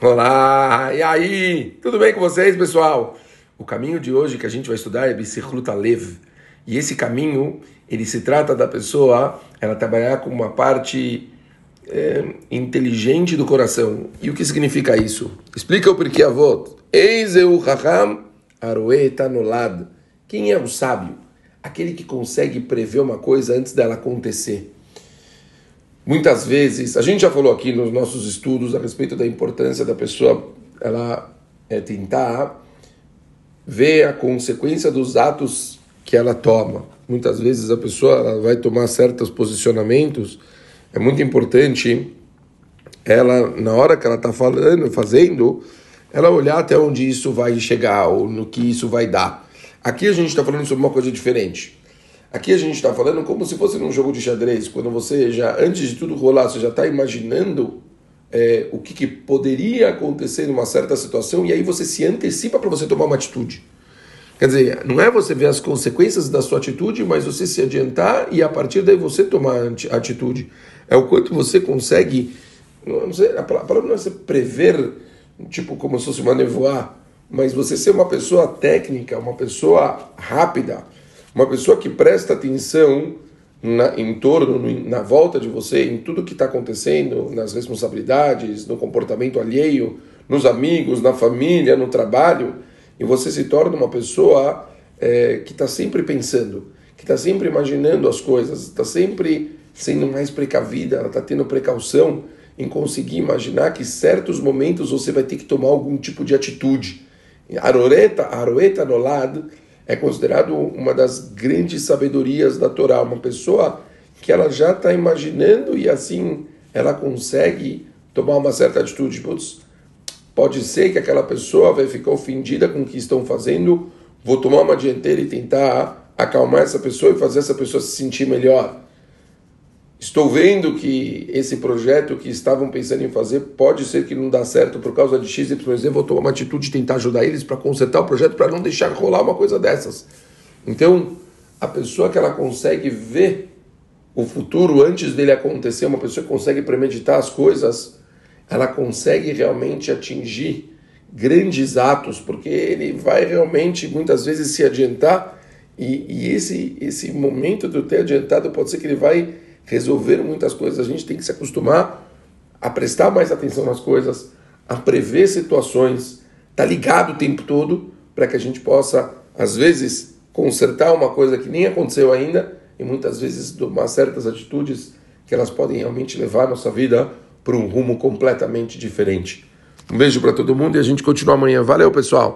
Olá, e aí? Tudo bem com vocês, pessoal? O caminho de hoje que a gente vai estudar é Bicirluta Lev. E esse caminho, ele se trata da pessoa, ela trabalhar com uma parte é, inteligente do coração. E o que significa isso? Explica o porquê avô. Eizeu Raham Aroeta Nolad. Quem é o sábio? Aquele que consegue prever uma coisa antes dela acontecer. Muitas vezes, a gente já falou aqui nos nossos estudos a respeito da importância da pessoa ela é, tentar ver a consequência dos atos que ela toma. Muitas vezes a pessoa vai tomar certos posicionamentos. É muito importante ela, na hora que ela está falando, fazendo, ela olhar até onde isso vai chegar ou no que isso vai dar. Aqui a gente está falando sobre uma coisa diferente. Aqui a gente está falando como se fosse num jogo de xadrez, quando você já, antes de tudo rolar, você já está imaginando é, o que, que, poderia acontecer numa certa situação e aí você se antecipa para você tomar uma atitude. Quer dizer, não é você ver as consequências da sua atitude, mas você se adiantar e a partir daí você tomar a atitude. É o quanto você consegue. Não sei, a palavra não é você prever, tipo como se fosse uma nevoar, mas você ser uma pessoa técnica, uma pessoa rápida uma pessoa que presta atenção na, em torno, na volta de você, em tudo que está acontecendo, nas responsabilidades, no comportamento alheio, nos amigos, na família, no trabalho, e você se torna uma pessoa é, que está sempre pensando, que está sempre imaginando as coisas, está sempre sendo mais precavida, está tendo precaução em conseguir imaginar que certos momentos você vai ter que tomar algum tipo de atitude. Aroreta, aroeta no lado é considerado uma das grandes sabedorias da Torá, uma pessoa que ela já está imaginando e assim ela consegue tomar uma certa atitude. Putz, pode ser que aquela pessoa vai ficar ofendida com o que estão fazendo, vou tomar uma dianteira e tentar acalmar essa pessoa e fazer essa pessoa se sentir melhor. Estou vendo que esse projeto que estavam pensando em fazer pode ser que não dá certo por causa de X, Y. Vou tomar uma atitude de tentar ajudar eles para consertar o projeto para não deixar rolar uma coisa dessas. Então, a pessoa que ela consegue ver o futuro antes dele acontecer, uma pessoa que consegue premeditar as coisas, ela consegue realmente atingir grandes atos, porque ele vai realmente muitas vezes se adiantar e, e esse esse momento de ter adiantado pode ser que ele vai resolver muitas coisas. A gente tem que se acostumar a prestar mais atenção nas coisas, a prever situações, tá ligado o tempo todo para que a gente possa, às vezes, consertar uma coisa que nem aconteceu ainda e muitas vezes tomar certas atitudes que elas podem realmente levar a nossa vida para um rumo completamente diferente. Um beijo para todo mundo e a gente continua amanhã. Valeu, pessoal!